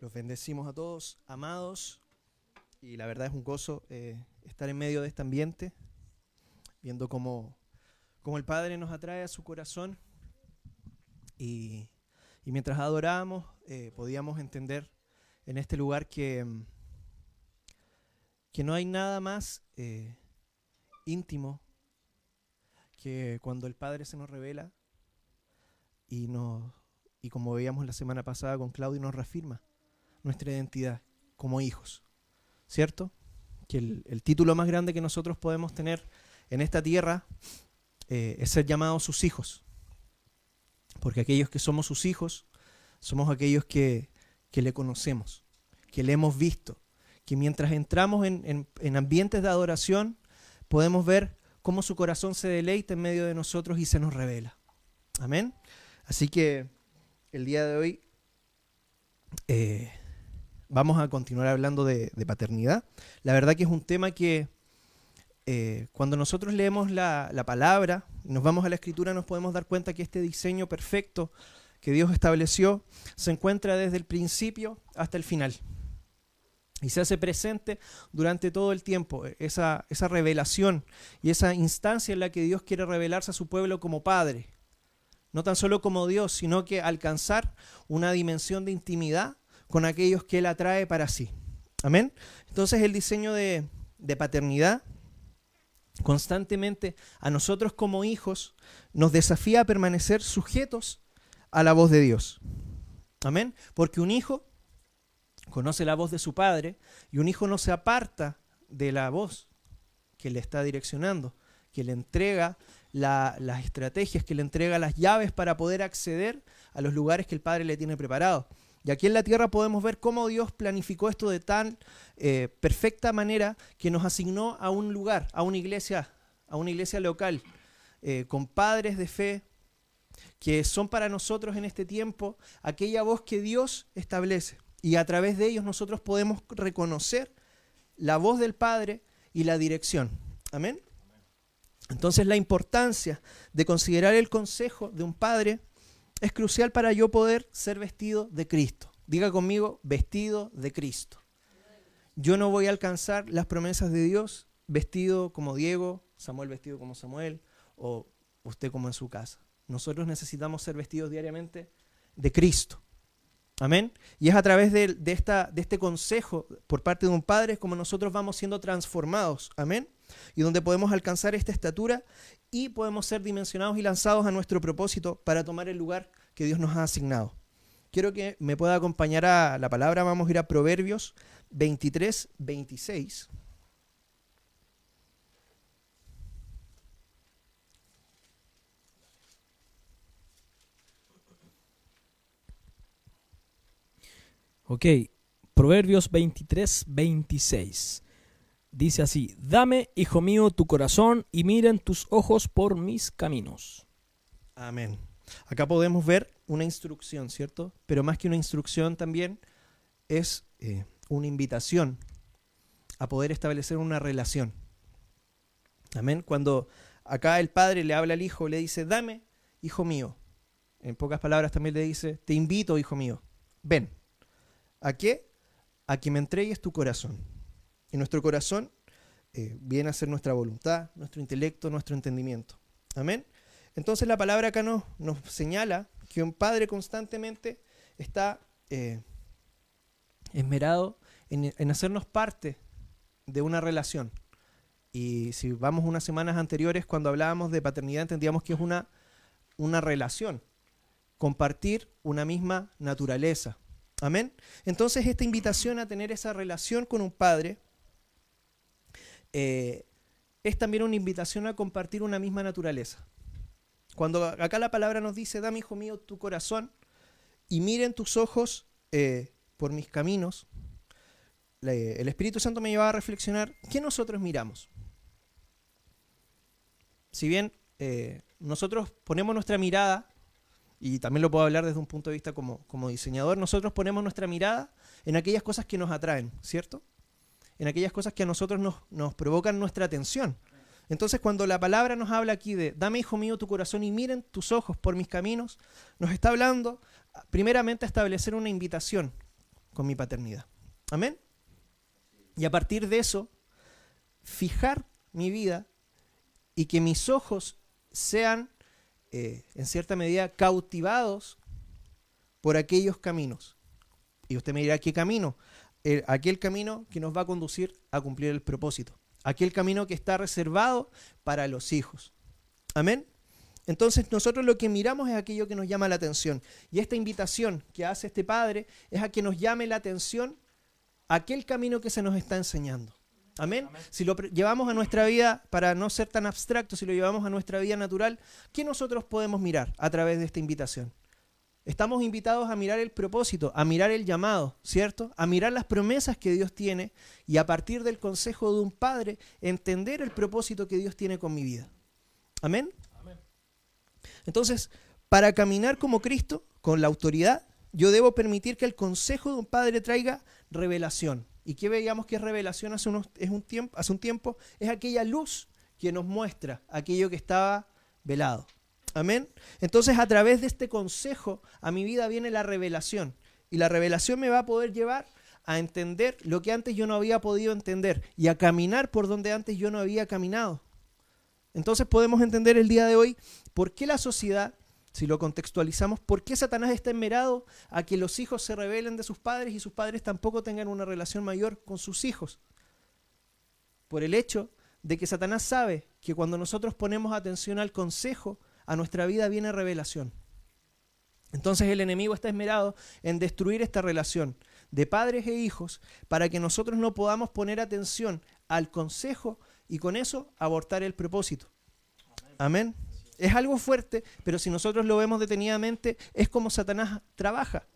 Los bendecimos a todos, amados, y la verdad es un gozo eh, estar en medio de este ambiente, viendo cómo, cómo el Padre nos atrae a su corazón. Y, y mientras adorábamos, eh, podíamos entender en este lugar que, que no hay nada más eh, íntimo que cuando el Padre se nos revela y, nos, y como veíamos la semana pasada con Claudio, nos reafirma nuestra identidad como hijos, ¿cierto? Que el, título más grande que nosotros podemos tener en esta tierra eh, es ser llamados sus hijos, porque aquellos que somos sus hijos somos aquellos que, le conocemos, que le hemos visto, que mientras entramos en, en ambientes de adoración podemos ver cómo su corazón se deleita en medio de nosotros y se nos revela. Amén. Así que el día de hoy eh, vamos a continuar hablando de, paternidad. La verdad que es un tema que eh, cuando nosotros leemos la, palabra y nos vamos a la escritura nos podemos dar cuenta que este diseño perfecto que Dios estableció se encuentra desde el principio hasta el final. Y se hace presente durante todo el tiempo esa, esa revelación y esa instancia en la que Dios quiere revelarse a su pueblo como Padre. No tan solo como Dios, sino que alcanzar una dimensión de intimidad con aquellos que Él atrae para sí. Amén. Entonces el diseño de, paternidad constantemente a nosotros como hijos nos desafía a permanecer sujetos a la voz de Dios. Amén. Porque un hijo conoce la voz de su padre y un hijo no se aparta de la voz que le está direccionando, que le entrega las estrategias, que le entrega las llaves para poder acceder a los lugares que el padre le tiene preparado. Y aquí en la tierra podemos ver cómo Dios planificó esto de tan eh, perfecta manera que nos asignó a un lugar, a una iglesia, a una iglesia local, eh, con padres de fe, que son para nosotros en este tiempo aquella voz que Dios establece. Y a través de ellos nosotros podemos reconocer la voz del Padre y la dirección. Amén. Entonces la importancia de considerar el consejo de un padre es crucial para yo poder ser vestido de Cristo. Diga conmigo, vestido de Cristo. Yo no voy a alcanzar las promesas de Dios vestido como Diego, Samuel vestido como Samuel o usted como en su casa. Nosotros necesitamos ser vestidos diariamente de Cristo. Amén. Y es a través de, esta, de este consejo por parte de un padre como nosotros vamos siendo transformados. Amén. Y donde podemos alcanzar esta estatura y podemos ser dimensionados y lanzados a nuestro propósito para tomar el lugar que Dios nos ha asignado. Quiero que me pueda acompañar a la palabra. Vamos a ir a Proverbios 23, 26. Ok, Proverbios 23, 26. Dice así, dame, hijo mío, tu corazón y miren tus ojos por mis caminos. Amén. Acá podemos ver una instrucción, ¿cierto? Pero más que una instrucción también es eh, una invitación a poder establecer una relación. Amén. Cuando acá el padre le habla al hijo, le dice, dame, hijo mío. En pocas palabras también le dice, te invito, hijo mío, ven. ¿A qué? A que me entregues tu corazón. Y nuestro corazón eh, viene a ser nuestra voluntad, nuestro intelecto, nuestro entendimiento. Amén. Entonces la palabra acá nos, nos señala que un padre constantemente está eh, esmerado en, en, hacernos parte de una relación. Y si vamos unas semanas anteriores, cuando hablábamos de paternidad, entendíamos que es una, una relación, compartir una misma naturaleza, Amén. Entonces esta invitación a tener esa relación con un padre eh, es también una invitación a compartir una misma naturaleza. Cuando acá la palabra nos dice, dame hijo mío tu corazón y miren tus ojos eh, por mis caminos, el Espíritu Santo me lleva a reflexionar, ¿qué nosotros miramos? Si bien eh, nosotros ponemos nuestra mirada y también lo puedo hablar desde un punto de vista como, como diseñador, nosotros ponemos nuestra mirada en aquellas cosas que nos atraen, ¿cierto? En aquellas cosas que a nosotros nos, provocan nuestra atención. Entonces cuando la palabra nos habla aquí de, dame hijo mío tu corazón y miren tus ojos por mis caminos, nos está hablando primeramente a establecer una invitación con mi paternidad. Amén. Y a partir de eso, fijar mi vida y que mis ojos sean, eh, en cierta medida, cautivados por aquellos caminos. Y usted me dirá, ¿qué camino? Aquel camino que nos va a conducir a cumplir el propósito. Aquel camino que está reservado para los hijos. Amén. Entonces nosotros lo que miramos es aquello que nos llama la atención. Y esta invitación que hace este Padre es a que nos llame la atención aquel camino que se nos está enseñando. Amén. Si lo llevamos a nuestra vida, para no ser tan abstracto, si lo llevamos a nuestra vida natural, ¿qué nosotros podemos mirar a través de esta invitación? Estamos invitados a mirar el propósito, a mirar el llamado, ¿cierto? A mirar las promesas que Dios tiene y a partir del consejo de un padre, entender el propósito que Dios tiene con mi vida. Amén. Entonces, para caminar como Cristo, con la autoridad, yo debo permitir que el consejo de un padre traiga revelación. ¿Y qué veíamos que es revelación hace, unos, es un tiempo, hace un tiempo? Es aquella luz que nos muestra aquello que estaba velado. Amén. Entonces a través de este consejo a mi vida viene la revelación. Y la revelación me va a poder llevar a entender lo que antes yo no había podido entender y a caminar por donde antes yo no había caminado. Entonces podemos entender el día de hoy por qué la sociedad si lo contextualizamos, ¿por qué Satanás está enmerado a que los hijos se rebelen de sus padres y sus padres tampoco tengan una relación mayor con sus hijos? Por el hecho de que Satanás sabe que cuando nosotros ponemos atención al consejo, a nuestra vida viene revelación. Entonces el enemigo está esmerado en destruir esta relación de padres e hijos para que nosotros no podamos poner atención al consejo y con eso abortar el propósito. Amén. Es algo fuerte, pero si nosotros lo vemos detenidamente, es como Satanás trabaja.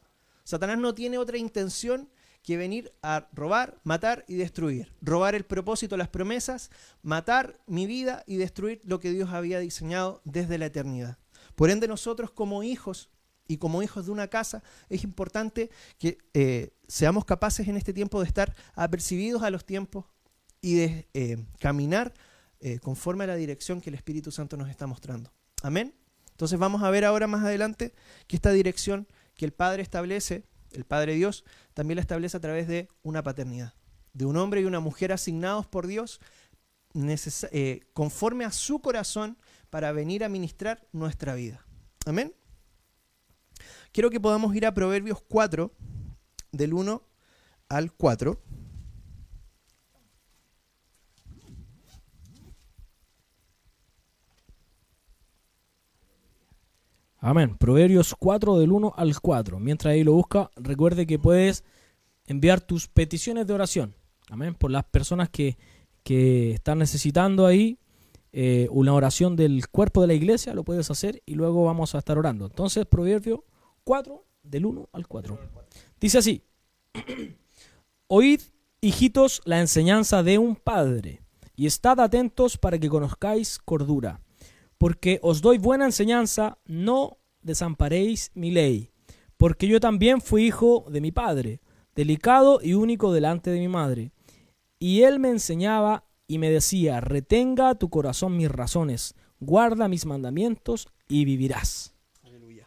Satanás no tiene otra intención que venir a robar, matar y destruir. Robar el propósito, las promesas, matar mi vida y destruir lo que Dios había diseñado desde la eternidad. Por ende, nosotros como hijos y como hijos de una casa, es importante que eh, seamos capaces en este tiempo de estar apercibidos a los tiempos y de eh, caminar eh, conforme a la dirección que el Espíritu Santo nos está mostrando. Amén. Entonces vamos a ver ahora más adelante que esta dirección que el Padre establece, el Padre Dios, también la establece a través de una paternidad, de un hombre y una mujer asignados por Dios eh, conforme a su corazón para venir a ministrar nuestra vida. Amén. Quiero que podamos ir a Proverbios 4, del 1 al 4. Amén. Proverbios 4 del 1 al 4. Mientras ahí lo busca, recuerde que puedes enviar tus peticiones de oración. Amén. Por las personas que, están necesitando ahí eh, una oración del cuerpo de la iglesia, lo puedes hacer y luego vamos a estar orando. Entonces, Proverbio 4 del 1 al 4. Dice así. Oíd, hijitos, la enseñanza de un padre y estad atentos para que conozcáis cordura porque os doy buena enseñanza, no desamparéis mi ley, porque yo también fui hijo de mi padre, delicado y único delante de mi madre. Y él me enseñaba y me decía, retenga tu corazón mis razones, guarda mis mandamientos y vivirás. Aleluya.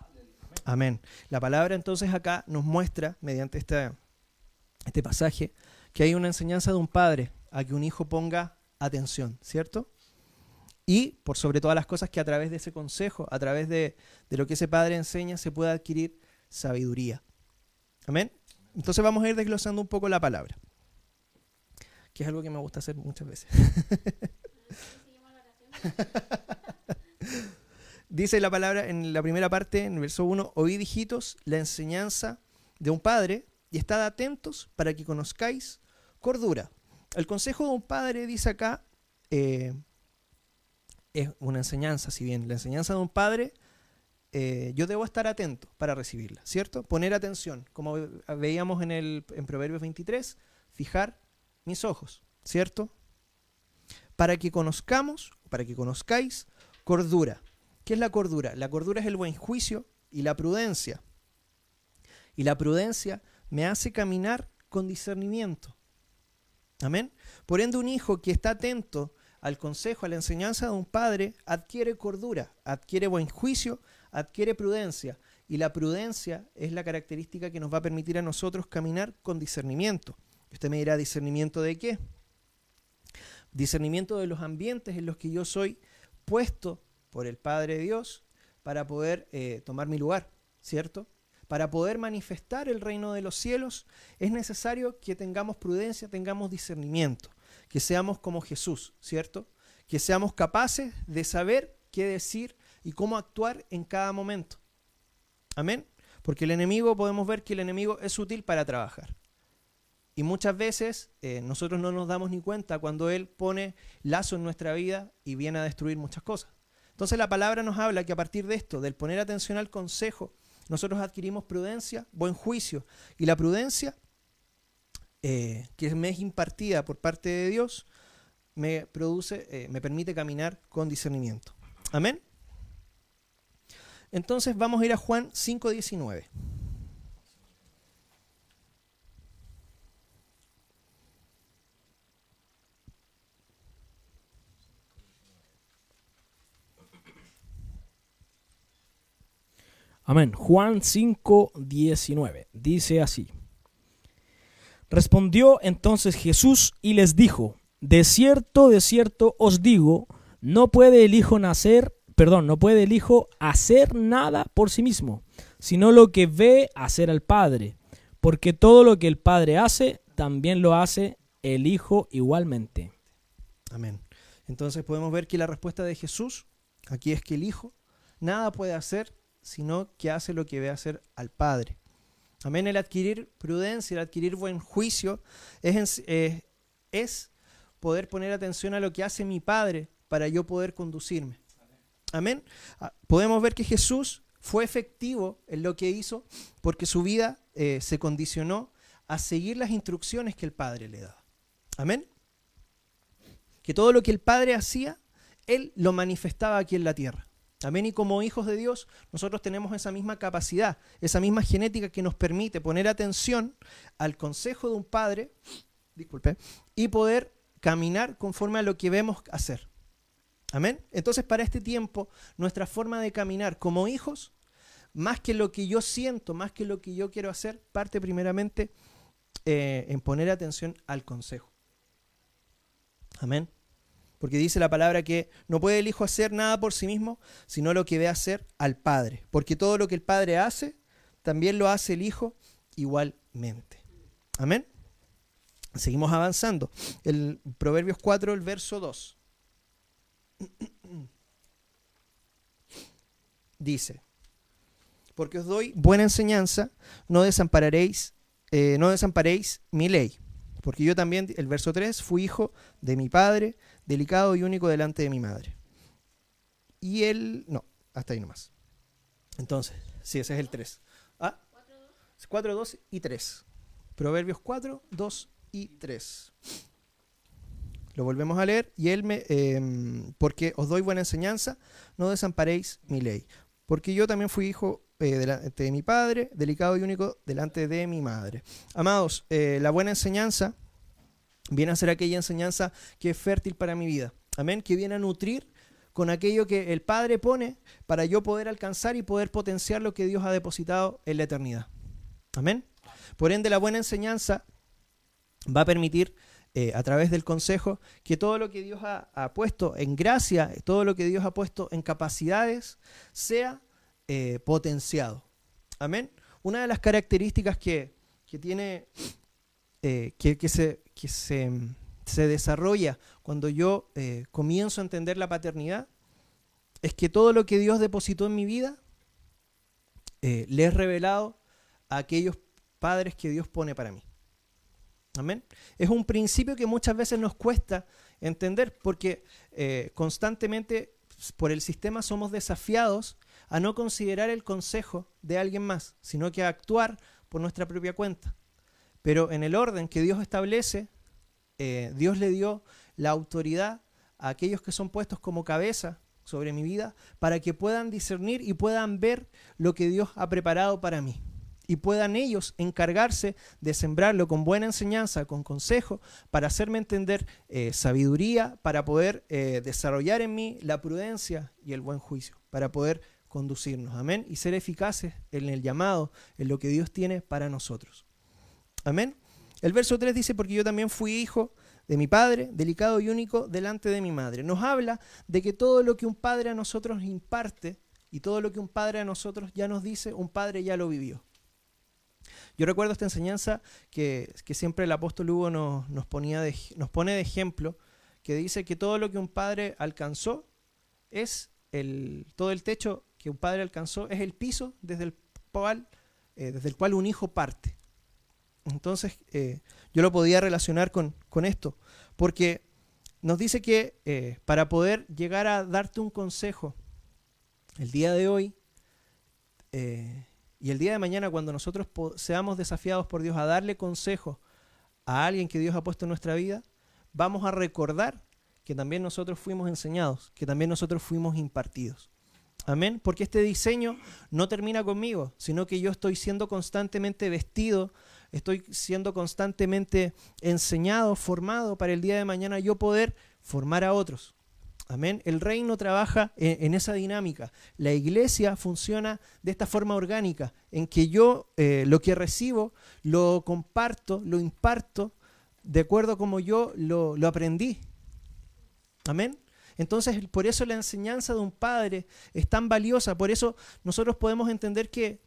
Amén. La palabra entonces acá nos muestra, mediante este, este pasaje, que hay una enseñanza de un padre a que un hijo ponga atención, ¿cierto? Y por sobre todas las cosas que a través de ese consejo, a través de, lo que ese padre enseña, se pueda adquirir sabiduría. Amén. Entonces vamos a ir desglosando un poco la palabra, que es algo que me gusta hacer muchas veces. Dice la palabra en la primera parte, en el verso 1, oíd hijitos la enseñanza de un padre y estad atentos para que conozcáis cordura. El consejo de un padre dice acá, eh, es una enseñanza, si bien la enseñanza de un padre, eh, yo debo estar atento para recibirla, ¿cierto? Poner atención, como veíamos en, el, en Proverbios 23, fijar mis ojos, ¿cierto? Para que conozcamos, para que conozcáis cordura. ¿Qué es la cordura? La cordura es el buen juicio y la prudencia. Y la prudencia me hace caminar con discernimiento. Amén. Por ende, un hijo que está atento al consejo, a la enseñanza de un padre, adquiere cordura, adquiere buen juicio, adquiere prudencia. Y la prudencia es la característica que nos va a permitir a nosotros caminar con discernimiento. Usted me dirá, ¿discernimiento de qué? Discernimiento de los ambientes en los que yo soy puesto por el Padre Dios para poder eh, tomar mi lugar, ¿cierto? Para poder manifestar el reino de los cielos es necesario que tengamos prudencia, tengamos discernimiento, que seamos como Jesús, ¿cierto? Que seamos capaces de saber qué decir y cómo actuar en cada momento. Amén. Porque el enemigo, podemos ver que el enemigo es útil para trabajar. Y muchas veces eh, nosotros no nos damos ni cuenta cuando Él pone lazo en nuestra vida y viene a destruir muchas cosas. Entonces la palabra nos habla que a partir de esto, del poner atención al consejo, nosotros adquirimos prudencia, buen juicio. Y la prudencia eh, que me es impartida por parte de Dios me produce, eh, me permite caminar con discernimiento. Amén. Entonces vamos a ir a Juan 5.19. Amén. Juan 5, 19. Dice así. Respondió entonces Jesús y les dijo, de cierto, de cierto os digo, no puede el Hijo nacer, perdón, no puede el Hijo hacer nada por sí mismo, sino lo que ve hacer al Padre, porque todo lo que el Padre hace, también lo hace el Hijo igualmente. Amén. Entonces podemos ver que la respuesta de Jesús aquí es que el Hijo nada puede hacer sino que hace lo que ve hacer al Padre. Amén. El adquirir prudencia, el adquirir buen juicio es, eh, es poder poner atención a lo que hace mi Padre para yo poder conducirme. Amén. Ah, podemos ver que Jesús fue efectivo en lo que hizo porque su vida eh, se condicionó a seguir las instrucciones que el Padre le daba. Amén. Que todo lo que el Padre hacía, Él lo manifestaba aquí en la tierra. Amén. Y como hijos de Dios, nosotros tenemos esa misma capacidad, esa misma genética que nos permite poner atención al consejo de un padre, disculpe, y poder caminar conforme a lo que vemos hacer. Amén. Entonces, para este tiempo, nuestra forma de caminar como hijos, más que lo que yo siento, más que lo que yo quiero hacer, parte primeramente eh, en poner atención al consejo. Amén. Porque dice la palabra que no puede el Hijo hacer nada por sí mismo, sino lo que ve hacer al Padre. Porque todo lo que el Padre hace, también lo hace el Hijo igualmente. Amén. Seguimos avanzando. El Proverbios 4, el verso 2. Dice, porque os doy buena enseñanza, no desampararéis, eh, no desamparéis mi ley. Porque yo también, el verso 3, fui hijo de mi padre, delicado y único delante de mi madre. Y él, no, hasta ahí nomás. Entonces, sí, ese es el 3. ¿Ah? 4, 2 y 3. Proverbios 4, 2 y 3. Lo volvemos a leer. Y él me, em, porque os doy buena enseñanza, no desamparéis mi ley. Porque yo también fui hijo eh, delante de mi padre, delicado y único delante de mi madre. Amados, eh, la buena enseñanza viene a ser aquella enseñanza que es fértil para mi vida. Amén, que viene a nutrir con aquello que el Padre pone para yo poder alcanzar y poder potenciar lo que Dios ha depositado en la eternidad. Amén. Por ende, la buena enseñanza va a permitir eh, a través del consejo que todo lo que Dios ha, puesto en gracia, todo lo que Dios ha puesto en capacidades, sea eh, potenciado. Amén. Una de las características que, que tiene, eh, que, que, se, que se, se desarrolla cuando yo eh, comienzo a entender la paternidad es que todo lo que Dios depositó en mi vida eh, le he revelado a aquellos padres que Dios pone para mí. Amén. Es un principio que muchas veces nos cuesta entender porque eh, constantemente por el sistema somos desafiados a no considerar el consejo de alguien más, sino que a actuar por nuestra propia cuenta. Pero en el orden que Dios establece, eh, Dios le dio la autoridad a aquellos que son puestos como cabeza sobre mi vida para que puedan discernir y puedan ver lo que Dios ha preparado para mí. Y puedan ellos encargarse de sembrarlo con buena enseñanza, con consejo, para hacerme entender eh, sabiduría, para poder eh, desarrollar en mí la prudencia y el buen juicio, para poder conducirnos, amén, y ser eficaces en el llamado, en lo que Dios tiene para nosotros. Amén. El verso 3 dice, porque yo también fui hijo de mi padre, delicado y único delante de mi madre. Nos habla de que todo lo que un padre a nosotros imparte y todo lo que un padre a nosotros ya nos dice, un padre ya lo vivió. Yo recuerdo esta enseñanza que, siempre el apóstol Hugo nos, ponía nos pone de ejemplo, que dice que todo lo que un padre alcanzó es el, todo el techo que un padre alcanzó es el piso desde el cual, eh, desde el cual un hijo parte. Entonces, eh, yo lo podía relacionar con, esto, porque nos dice que eh, para poder llegar a darte un consejo el día de hoy, y el día de mañana, cuando nosotros seamos desafiados por Dios a darle consejo a alguien que Dios ha puesto en nuestra vida, vamos a recordar que también nosotros fuimos enseñados, que también nosotros fuimos impartidos. Amén. Porque este diseño no termina conmigo, sino que yo estoy siendo constantemente vestido, estoy siendo constantemente enseñado, formado para el día de mañana yo poder formar a otros. Amén. El reino trabaja en, esa dinámica. La iglesia funciona de esta forma orgánica, en que yo eh, lo que recibo lo comparto, lo imparto de acuerdo como yo lo, aprendí. Amén. Entonces, por eso la enseñanza de un padre es tan valiosa. Por eso nosotros podemos entender que,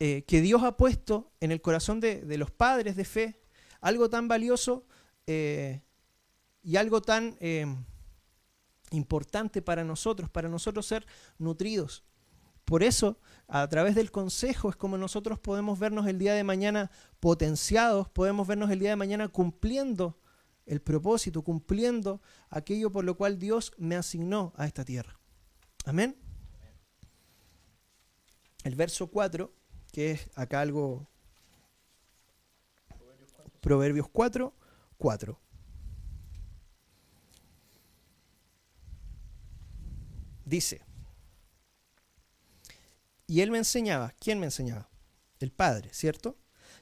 eh, que Dios ha puesto en el corazón de, los padres de fe algo tan valioso eh, y algo tan importante para nosotros, para nosotros ser nutridos. Por eso, a través del consejo es como nosotros podemos vernos el día de mañana potenciados, podemos vernos el día de mañana cumpliendo el propósito, cumpliendo aquello por lo cual Dios me asignó a esta tierra. Amén. El verso 4, que es acá algo... Proverbios 4, 4. Dice, y él me enseñaba, ¿quién me enseñaba? El Padre, ¿cierto?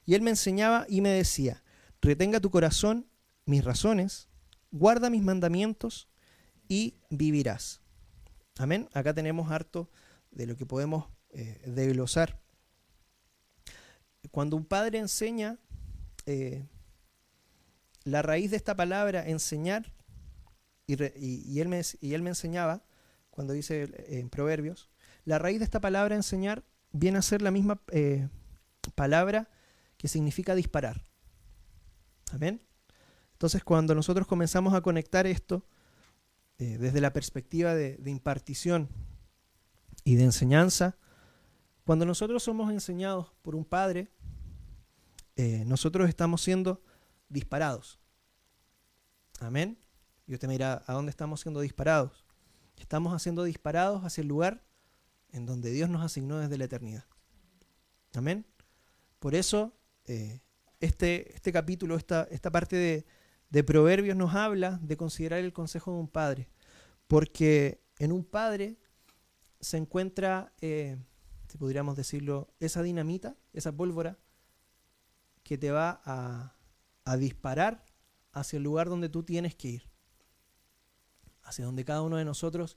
Y él me enseñaba y me decía, retenga tu corazón mis razones, guarda mis mandamientos y vivirás. Amén. Acá tenemos harto de lo que podemos eh, desglosar. Cuando un padre enseña, eh, la raíz de esta palabra enseñar, y, él me, enseñaba, cuando dice eh, en Proverbios, la raíz de esta palabra enseñar viene a ser la misma eh, palabra que significa disparar. Amén. Entonces, cuando nosotros comenzamos a conectar esto desde la perspectiva de, impartición y de enseñanza, cuando nosotros somos enseñados por un padre, nosotros estamos siendo disparados. Amén. Y usted me dirá, ¿a dónde estamos siendo disparados? Estamos haciendo disparados hacia el lugar en donde Dios nos asignó desde la eternidad. Amén. Por eso, eh, este, este capítulo, esta, esta parte de, Proverbios nos habla de considerar el consejo de un padre. Porque en un padre se encuentra, eh, si podríamos decirlo, esa dinamita, esa pólvora que te va a, disparar hacia el lugar donde tú tienes que ir hacia donde cada uno de nosotros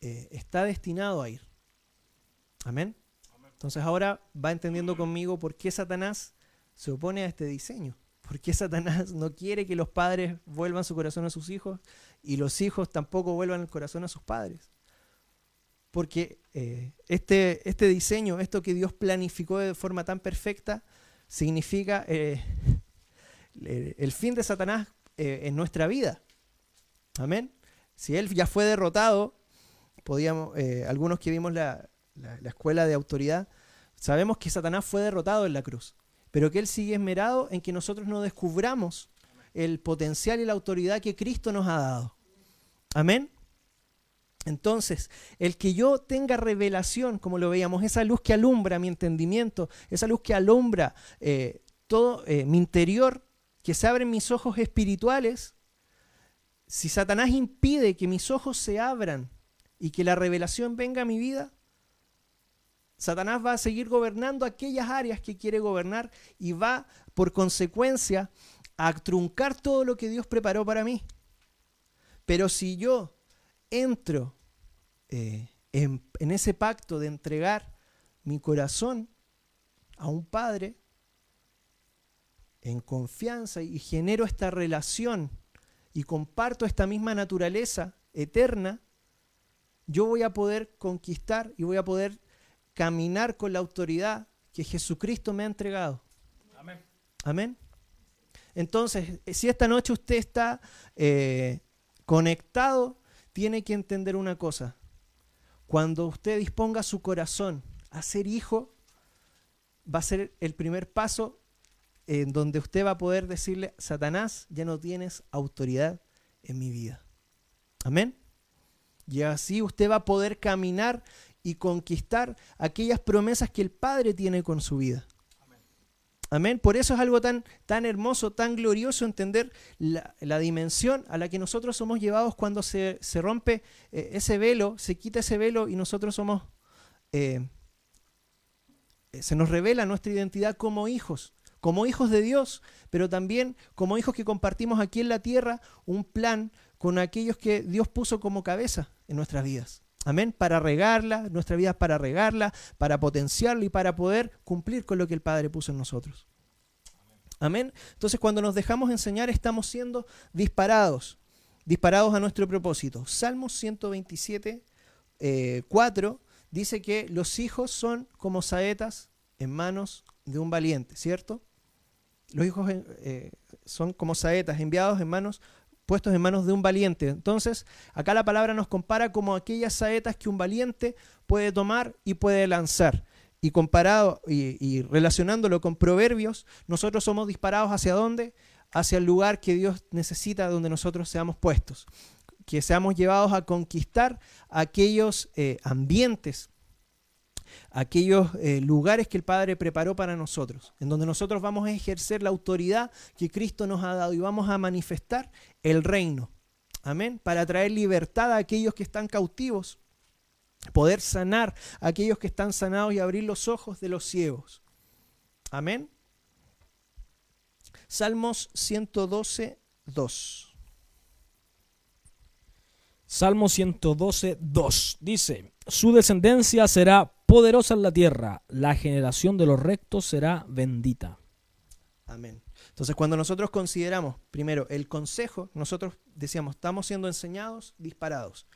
eh, está destinado a ir. Amén. Entonces ahora va entendiendo conmigo por qué Satanás se opone a este diseño. ¿Por qué Satanás no quiere que los padres vuelvan su corazón a sus hijos y los hijos tampoco vuelvan el corazón a sus padres? Porque eh, este, este diseño, esto que Dios planificó de forma tan perfecta, significa eh, el fin de Satanás en nuestra vida. Amén. Si él ya fue derrotado, podíamos, eh, algunos que vimos la, escuela de autoridad, sabemos que Satanás fue derrotado en la cruz, pero que él sigue esmerado en que nosotros no descubramos el potencial y la autoridad que Cristo nos ha dado. Amén. Entonces, el que yo tenga revelación, como lo veíamos, esa luz que alumbra mi entendimiento, esa luz que alumbra eh, todo eh, mi interior, que se abren mis ojos espirituales, si Satanás impide que mis ojos se abran y que la revelación venga a mi vida, Satanás va a seguir gobernando aquellas áreas que quiere gobernar y va, por consecuencia, a truncar todo lo que Dios preparó para mí. Pero si yo entro eh, en, en ese pacto de entregar mi corazón a un padre en confianza y genero esta relación y comparto esta misma naturaleza eterna, yo voy a poder conquistar y voy a poder caminar con la autoridad que Jesucristo me ha entregado. Amén. Amén. Entonces, si esta noche usted está eh, conectado, tiene que entender una cosa. Cuando usted disponga su corazón a ser hijo, va a ser el primer paso en donde usted va a poder decirle, Satanás, ya no tienes autoridad en mi vida. Amén. Y así usted va a poder caminar y conquistar aquellas promesas que el Padre tiene con su vida. Amén. Por eso es algo tan, tan hermoso, tan glorioso entender la, dimensión a la que nosotros somos llevados cuando se, rompe eh, ese velo, se quita ese velo y nosotros somos, eh, eh, se nos revela nuestra identidad como hijos, como hijos de Dios, pero también como hijos que compartimos aquí en la tierra un plan con aquellos que Dios puso como cabeza en nuestras vidas. Amén. Para regarla, nuestra vida es para regarla, para potenciarla y para poder cumplir con lo que el Padre puso en nosotros. Amén. Entonces cuando nos dejamos enseñar estamos siendo disparados, disparados a nuestro propósito. Salmos 127, 4 eh, dice que los hijos son como saetas en manos de un valiente, ¿cierto? Los hijos eh, son como saetas enviados en manos puestos en manos de un valiente. Entonces, acá la palabra nos compara como aquellas saetas que un valiente puede tomar y puede lanzar. Y comparado y, relacionándolo con proverbios, nosotros somos disparados hacia dónde? Hacia el lugar que Dios necesita donde nosotros seamos puestos. Que seamos llevados a conquistar aquellos eh, ambientes aquellos eh, lugares que el Padre preparó para nosotros, en donde nosotros vamos a ejercer la autoridad que Cristo nos ha dado y vamos a manifestar el reino. Amén. Para traer libertad a aquellos que están cautivos, poder sanar a aquellos que están sanados y abrir los ojos de los ciegos. Amén. Salmos 112, 2. Salmo 112, 2. Dice, su descendencia será poderosa en la tierra, la generación de los rectos será bendita. Amén. Entonces, cuando nosotros consideramos, primero, el consejo, nosotros decíamos, estamos siendo enseñados, disparados.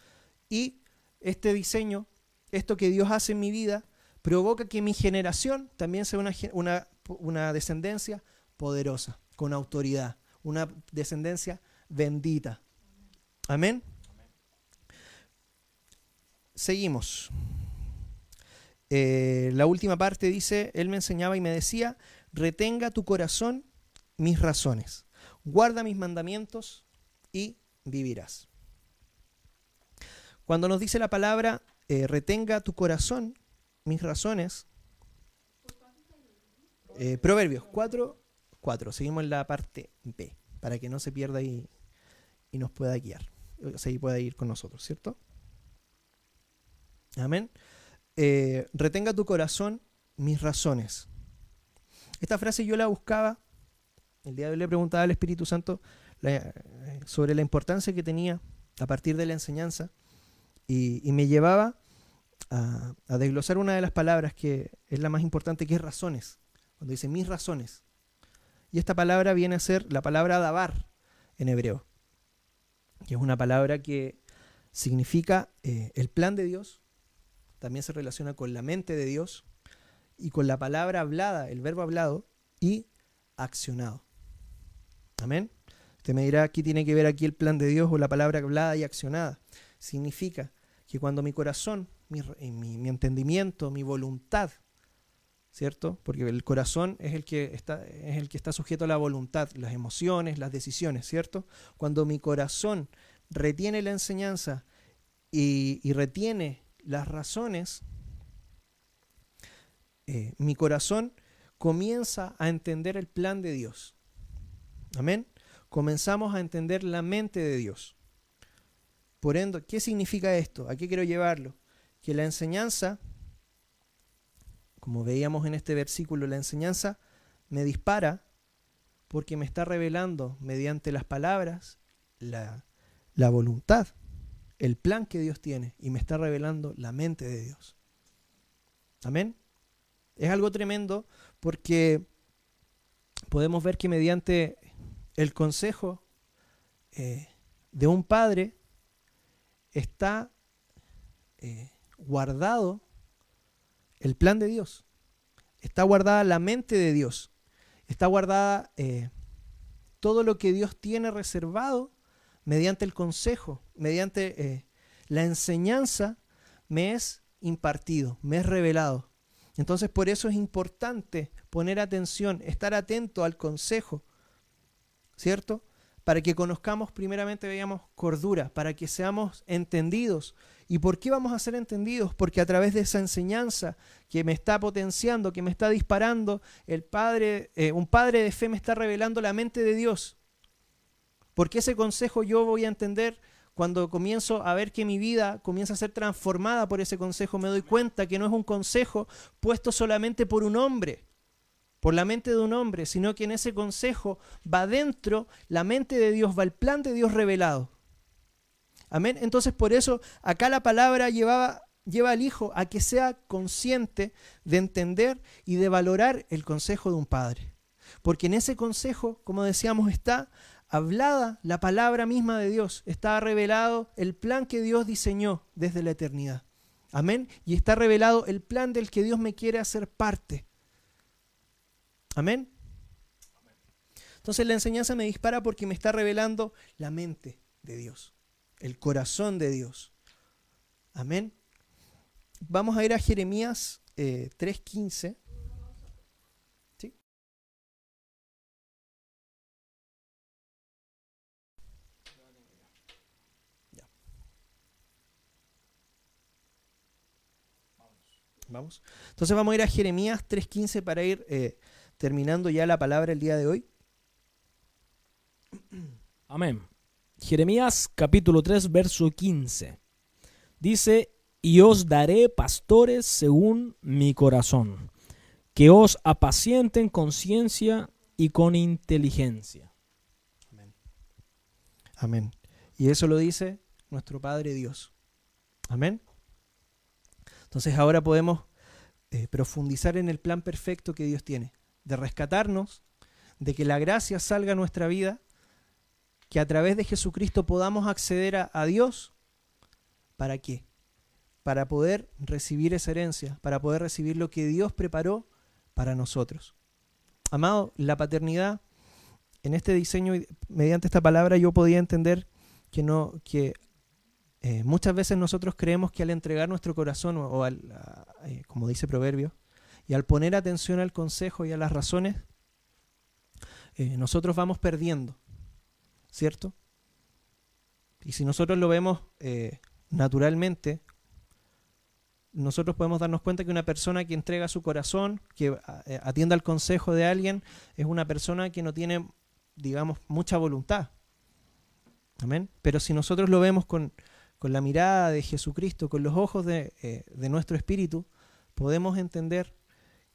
Y este diseño, esto que Dios hace en mi vida, provoca que mi generación también sea una, una, descendencia poderosa, con autoridad, una descendencia bendita. Amén. Seguimos. Eh, la última parte dice, Él me enseñaba y me decía, retenga tu corazón mis razones, guarda mis mandamientos y vivirás. Cuando nos dice la palabra, eh, retenga tu corazón mis razones, eh, Proverbios 4, 4, seguimos en la parte B, para que no se pierda y, y nos pueda guiar, o sea, y pueda ir con nosotros, ¿cierto? Amén. Eh, retenga tu corazón mis razones. Esta frase yo la buscaba, el día de hoy le preguntaba al Espíritu Santo eh, sobre la importancia que tenía a partir de la enseñanza y, me llevaba a, desglosar una de las palabras que es la más importante, que es razones, cuando dice mis razones. Y esta palabra viene a ser la palabra dabar en hebreo, que es una palabra que significa eh, el plan de Dios también se relaciona con la mente de Dios y con la palabra hablada, el verbo hablado y accionado. Amén. Usted me dirá, ¿qué tiene que ver aquí el plan de Dios o la palabra hablada y accionada? Significa que cuando mi corazón, mi, mi, entendimiento, mi voluntad, ¿cierto? Porque el corazón es el, que está, es el que está sujeto a la voluntad, las emociones, las decisiones, ¿cierto? Cuando mi corazón retiene la enseñanza y, y retiene las razones, eh, mi corazón comienza a entender el plan de Dios. Amén. Comenzamos a entender la mente de Dios. Por ende, ¿qué significa esto? ¿A qué quiero llevarlo? Que la enseñanza, como veíamos en este versículo, la enseñanza me dispara porque me está revelando mediante las palabras la, la voluntad el plan que Dios tiene y me está revelando la mente de Dios. Amén. Es algo tremendo porque podemos ver que mediante el consejo eh, de un padre está eh, guardado el plan de Dios. Está guardada la mente de Dios. Está guardada eh, todo lo que Dios tiene reservado mediante el consejo, mediante la enseñanza, me es impartido, me es revelado. Entonces por eso es importante poner atención, estar atento al consejo, ¿cierto? Para que conozcamos primeramente, veamos cordura, para que seamos entendidos. ¿Y por qué vamos a ser entendidos? Porque a través de esa enseñanza que me está potenciando, que me está disparando, el padre, eh, un padre de fe me está revelando la mente de Dios. Porque ese consejo yo voy a entender cuando comienzo a ver que mi vida comienza a ser transformada por ese consejo, me doy cuenta que no es un consejo puesto solamente por un hombre, por la mente de un hombre, sino que en ese consejo va dentro la mente de Dios, va el plan de Dios revelado. Amén. Entonces por eso acá la palabra llevaba, lleva al hijo a que sea consciente de entender y de valorar el consejo de un padre. Porque en ese consejo, como decíamos, está hablada la palabra misma de Dios, está revelado el plan que Dios diseñó desde la eternidad. Amén. Y está revelado el plan del que Dios me quiere hacer parte. Amén. Entonces la enseñanza me dispara porque me está revelando la mente de Dios, el corazón de Dios. Amén. Vamos a ir a Jeremías 3.15. Vamos. Entonces vamos a ir a Jeremías 3.15 para ir eh, terminando ya la palabra el día de hoy. Amén. Jeremías capítulo 3, verso 15. Dice, y os daré pastores según mi corazón, que os apacienten con ciencia y con inteligencia. Amén. Amén. Y eso lo dice nuestro Padre Dios. Amén. Entonces ahora podemos eh, profundizar en el plan perfecto que Dios tiene, de rescatarnos, de que la gracia salga a nuestra vida, que a través de Jesucristo podamos acceder a, Dios. ¿Para qué? Para poder recibir esa herencia, para poder recibir lo que Dios preparó para nosotros. Amado, la paternidad, en este diseño, mediante esta palabra, yo podía entender que, no, que eh, muchas veces nosotros creemos que al entregar nuestro corazón, o, al, eh, como dice Proverbio, y al poner atención al consejo y a las razones, eh, nosotros vamos perdiendo, ¿cierto? Y si nosotros lo vemos naturalmente, nosotros podemos darnos cuenta que una persona que entrega su corazón, que atienda al consejo de alguien, es una persona que no tiene, digamos, mucha voluntad. Amén. Pero si nosotros lo vemos con, con la mirada de Jesucristo, con los ojos de, eh, de nuestro espíritu, podemos entender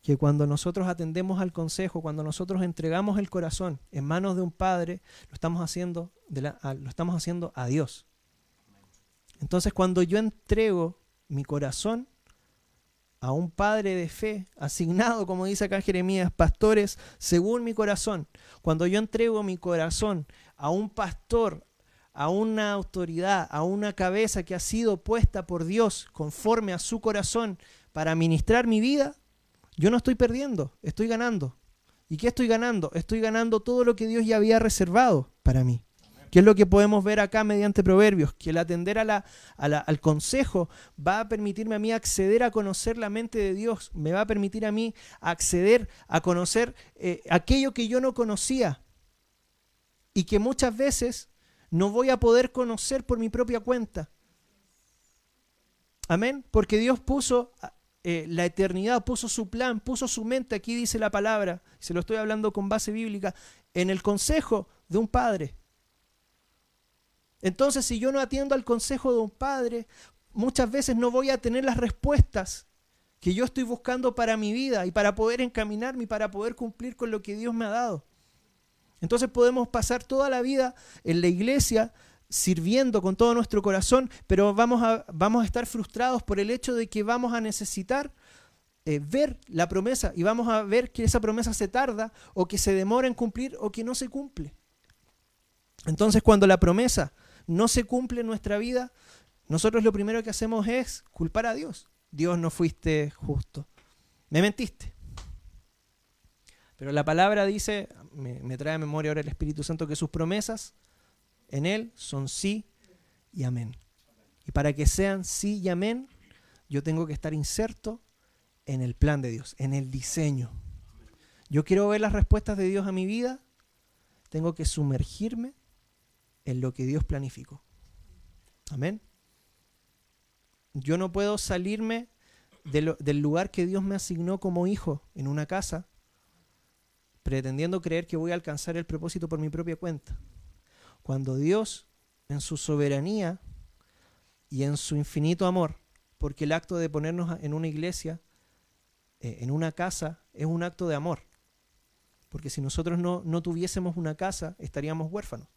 que cuando nosotros atendemos al consejo, cuando nosotros entregamos el corazón en manos de un padre, lo estamos haciendo, lo estamos haciendo a Dios. Entonces cuando yo entrego mi corazón a un padre de fe, asignado, como dice acá Jeremías, pastores según mi corazón, cuando yo entrego mi corazón a un pastor, a una autoridad, a una cabeza que ha sido puesta por Dios conforme a su corazón para ministrar mi vida, yo no estoy perdiendo, estoy ganando. ¿Y qué estoy ganando? Estoy ganando todo lo que Dios ya había reservado para mí. ¿Qué es lo que podemos ver acá mediante Proverbios? Que el atender a al consejo va a permitirme a mí acceder a conocer la mente de Dios, me va a permitir a mí acceder a conocer eh, aquello que yo no conocía y que muchas veces no voy a poder conocer por mi propia cuenta. Amén. Porque Dios puso eh, la eternidad, puso su plan, puso su mente, aquí dice la palabra, se lo estoy hablando con base bíblica, en el consejo de un padre. Entonces, si yo no atiendo al consejo de un padre, muchas veces no voy a tener las respuestas que yo estoy buscando para mi vida y para poder encaminarme y para poder cumplir con lo que Dios me ha dado. Entonces podemos pasar toda la vida en la iglesia sirviendo con todo nuestro corazón, pero vamos a, vamos a estar frustrados por el hecho de que vamos a necesitar eh, ver la promesa y vamos a ver que esa promesa se tarda o que se demora en cumplir o que no se cumple. Entonces cuando la promesa no se cumple en nuestra vida, nosotros lo primero que hacemos es culpar a Dios. Dios no fuiste justo. Me mentiste. Pero la palabra dice, me, trae a memoria ahora el Espíritu Santo, que sus promesas en Él son sí y amén. Y para que sean sí y amén, yo tengo que estar inserto en el plan de Dios, en el diseño. Yo quiero ver las respuestas de Dios a mi vida, tengo que sumergirme en lo que Dios planificó. Amén. Yo no puedo salirme del lugar que Dios me asignó como hijo en una casa, pretendiendo creer que voy a alcanzar el propósito por mi propia cuenta. Cuando Dios, en su soberanía y en su infinito amor, porque el acto de ponernos en una iglesia, eh, en una casa, es un acto de amor. Porque si nosotros no, no tuviésemos una casa, estaríamos huérfanos.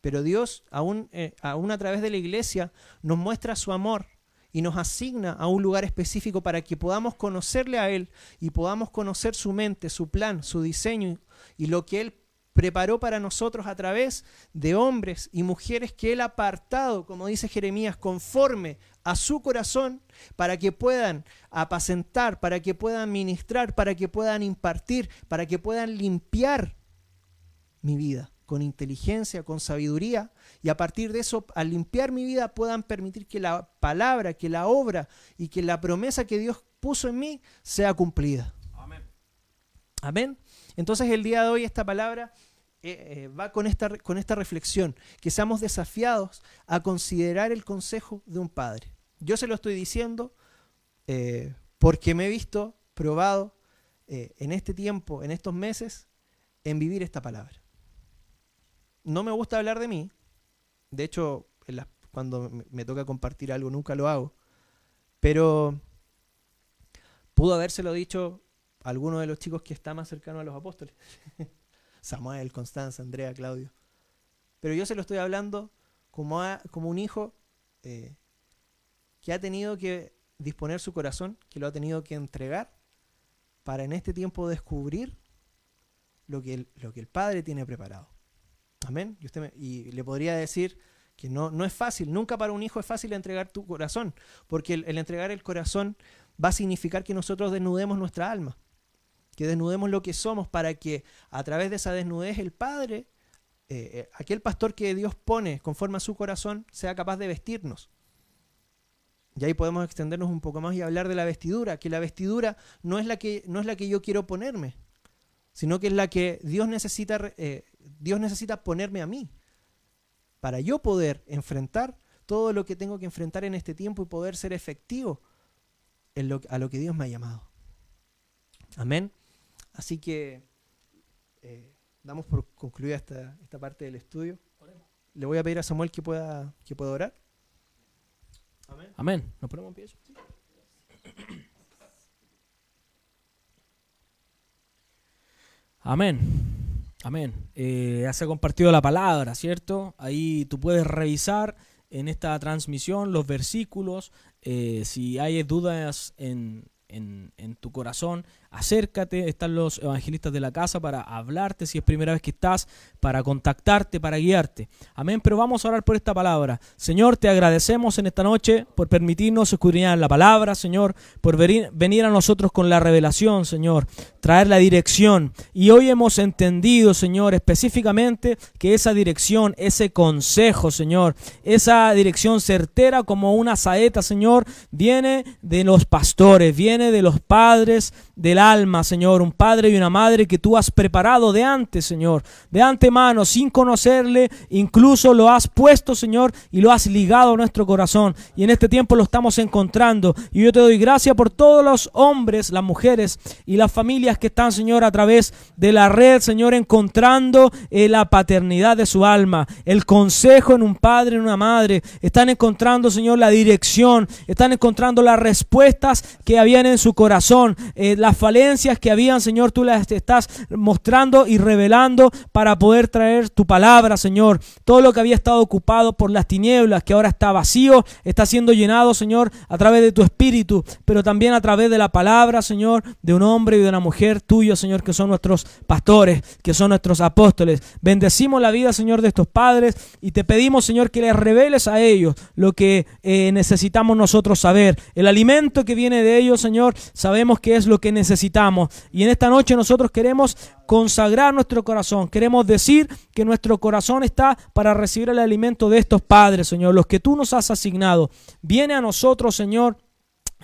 Pero Dios, aún, eh, aún a través de la iglesia, nos muestra su amor y nos asigna a un lugar específico para que podamos conocerle a Él y podamos conocer su mente, su plan, su diseño y lo que Él preparó para nosotros a través de hombres y mujeres que Él ha apartado, como dice Jeremías, conforme a su corazón, para que puedan apacentar, para que puedan ministrar, para que puedan impartir, para que puedan limpiar mi vida con inteligencia, con sabiduría, y a partir de eso, al limpiar mi vida, puedan permitir que la palabra, que la obra y que la promesa que Dios puso en mí sea cumplida. Amén. Amén. Entonces el día de hoy esta palabra eh, eh, va con esta, con esta reflexión, que seamos desafiados a considerar el consejo de un padre. Yo se lo estoy diciendo eh, porque me he visto probado en este tiempo, en estos meses, en vivir esta palabra. No me gusta hablar de mí, de hecho, cuando me toca compartir algo nunca lo hago, pero pudo habérselo dicho alguno de los chicos que está más cercano a los apóstoles. Samuel, Constanza, Andrea, Claudio. Pero yo se lo estoy hablando como, como un hijo eh, que ha tenido que disponer su corazón, que lo ha tenido que entregar para en este tiempo descubrir lo que lo que el Padre tiene preparado. Amén. Y, usted y le podría decir que no, no es fácil, nunca para un hijo es fácil entregar tu corazón, porque el entregar el corazón va a significar que nosotros desnudemos nuestra alma que desnudemos lo que somos para que a través de esa desnudez el Padre, eh, eh, aquel pastor que Dios pone conforme a su corazón, sea capaz de vestirnos. Y ahí podemos extendernos un poco más y hablar de la vestidura, que la vestidura no es la que, no es la que yo quiero ponerme, sino que es la que Dios necesita, eh, Dios necesita ponerme a mí, para yo poder enfrentar todo lo que tengo que enfrentar en este tiempo y poder ser efectivo en lo, a lo que Dios me ha llamado. Amén. Así que eh, damos por concluida esta, esta parte del estudio. Le voy a pedir a Samuel que pueda, que pueda orar. Amén. Amén. ¿Nos ponemos en pie? Amén. Amén. Eh, ya ha compartido la palabra, ¿cierto? Ahí tú puedes revisar en esta transmisión los versículos. Eh, si hay dudas en, en, tu corazón, acércate, están los evangelistas de la casa para hablarte si es primera vez que estás, para contactarte, para guiarte. Amén, pero vamos a orar por esta palabra. Señor, te agradecemos en esta noche por permitirnos escudriñar la palabra, Señor, por venir a nosotros con la revelación, Señor, traer la dirección. Y hoy hemos entendido, Señor, específicamente que esa dirección, ese consejo, Señor, esa dirección certera como una saeta, Señor, viene de los pastores, viene de los padres, de la alma, Señor, un padre y una madre que tú has preparado de antes, Señor, de antemano, sin conocerle, incluso lo has puesto, Señor, y lo has ligado a nuestro corazón. Y en este tiempo lo estamos encontrando. Y yo te doy gracias por todos los hombres, las mujeres y las familias que están, Señor, a través de la red, Señor, encontrando eh, la paternidad de su alma, el consejo en un padre, en una madre. Están encontrando, Señor, la dirección, están encontrando las respuestas que habían en su corazón, eh, las falencias que habían, Señor, tú las estás mostrando y revelando para poder traer tu palabra, Señor. Todo lo que había estado ocupado por las tinieblas, que ahora está vacío, está siendo llenado, Señor, a través de tu espíritu, pero también a través de la palabra, Señor, de un hombre y de una mujer tuyo, Señor, que son nuestros pastores, que son nuestros apóstoles. Bendecimos la vida, Señor, de estos padres y te pedimos, Señor, que les reveles a ellos lo que eh, necesitamos nosotros saber. El alimento que viene de ellos, Señor, sabemos que es lo que necesitamos. Y en esta noche nosotros queremos consagrar nuestro corazón. Queremos decir que nuestro corazón está para recibir el alimento de estos padres, Señor, los que tú nos has asignado. Viene a nosotros, Señor,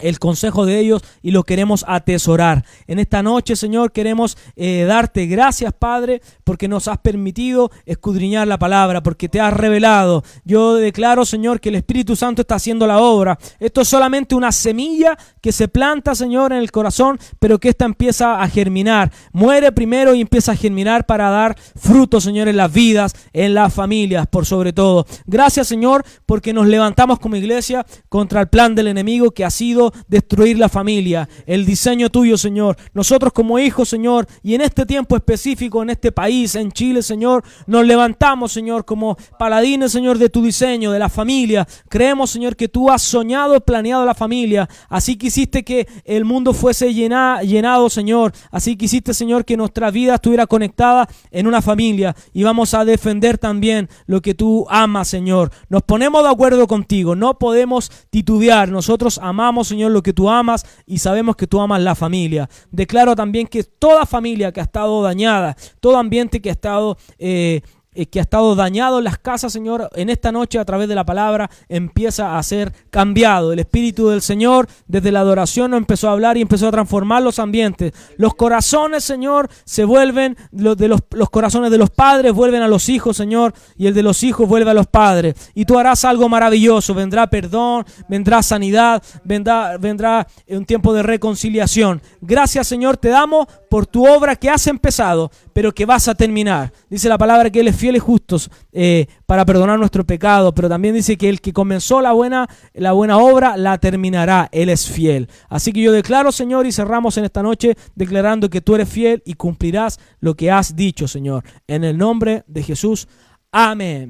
el consejo de ellos y lo queremos atesorar. En esta noche, Señor, queremos eh, darte gracias, Padre, porque nos has permitido escudriñar la palabra, porque te has revelado. Yo declaro, Señor, que el Espíritu Santo está haciendo la obra. Esto es solamente una semilla que se planta, Señor, en el corazón, pero que ésta empieza a germinar. Muere primero y empieza a germinar para dar fruto, Señor, en las vidas, en las familias, por sobre todo. Gracias, Señor, porque nos levantamos como iglesia contra el plan del enemigo que ha sido destruir la familia, el diseño tuyo, Señor. Nosotros como hijos, Señor, y en este tiempo específico, en este país, en Chile, Señor, nos levantamos, Señor, como paladines, Señor, de tu diseño, de la familia. Creemos, Señor, que tú has soñado, planeado la familia. Así quisiste que el mundo fuese llenado, Señor. Así quisiste, Señor, que nuestra vida estuviera conectada en una familia. Y vamos a defender también lo que tú amas, Señor. Nos ponemos de acuerdo contigo. No podemos titubear. Nosotros amamos, Señor, lo que tú amas y sabemos que tú amas la familia. Declaro también que toda familia que ha estado dañada, todo ambiente que ha estado... Eh, eh, que ha estado dañado en las casas, Señor, en esta noche a través de la palabra empieza a ser cambiado. El Espíritu del Señor desde la adoración empezó a hablar y empezó a transformar los ambientes. Los corazones, Señor, se vuelven, los, de los, los corazones de los padres vuelven a los hijos, Señor, y el de los hijos vuelve a los padres. Y tú harás algo maravilloso. Vendrá perdón, vendrá sanidad, vendrá, vendrá un tiempo de reconciliación. Gracias, Señor, te damos por tu obra que has empezado, pero que vas a terminar. Dice la palabra que Él es fiel y justo eh, para perdonar nuestro pecado, pero también dice que el que comenzó la buena, la buena obra la terminará. Él es fiel. Así que yo declaro, Señor, y cerramos en esta noche declarando que tú eres fiel y cumplirás lo que has dicho, Señor. En el nombre de Jesús. Amén.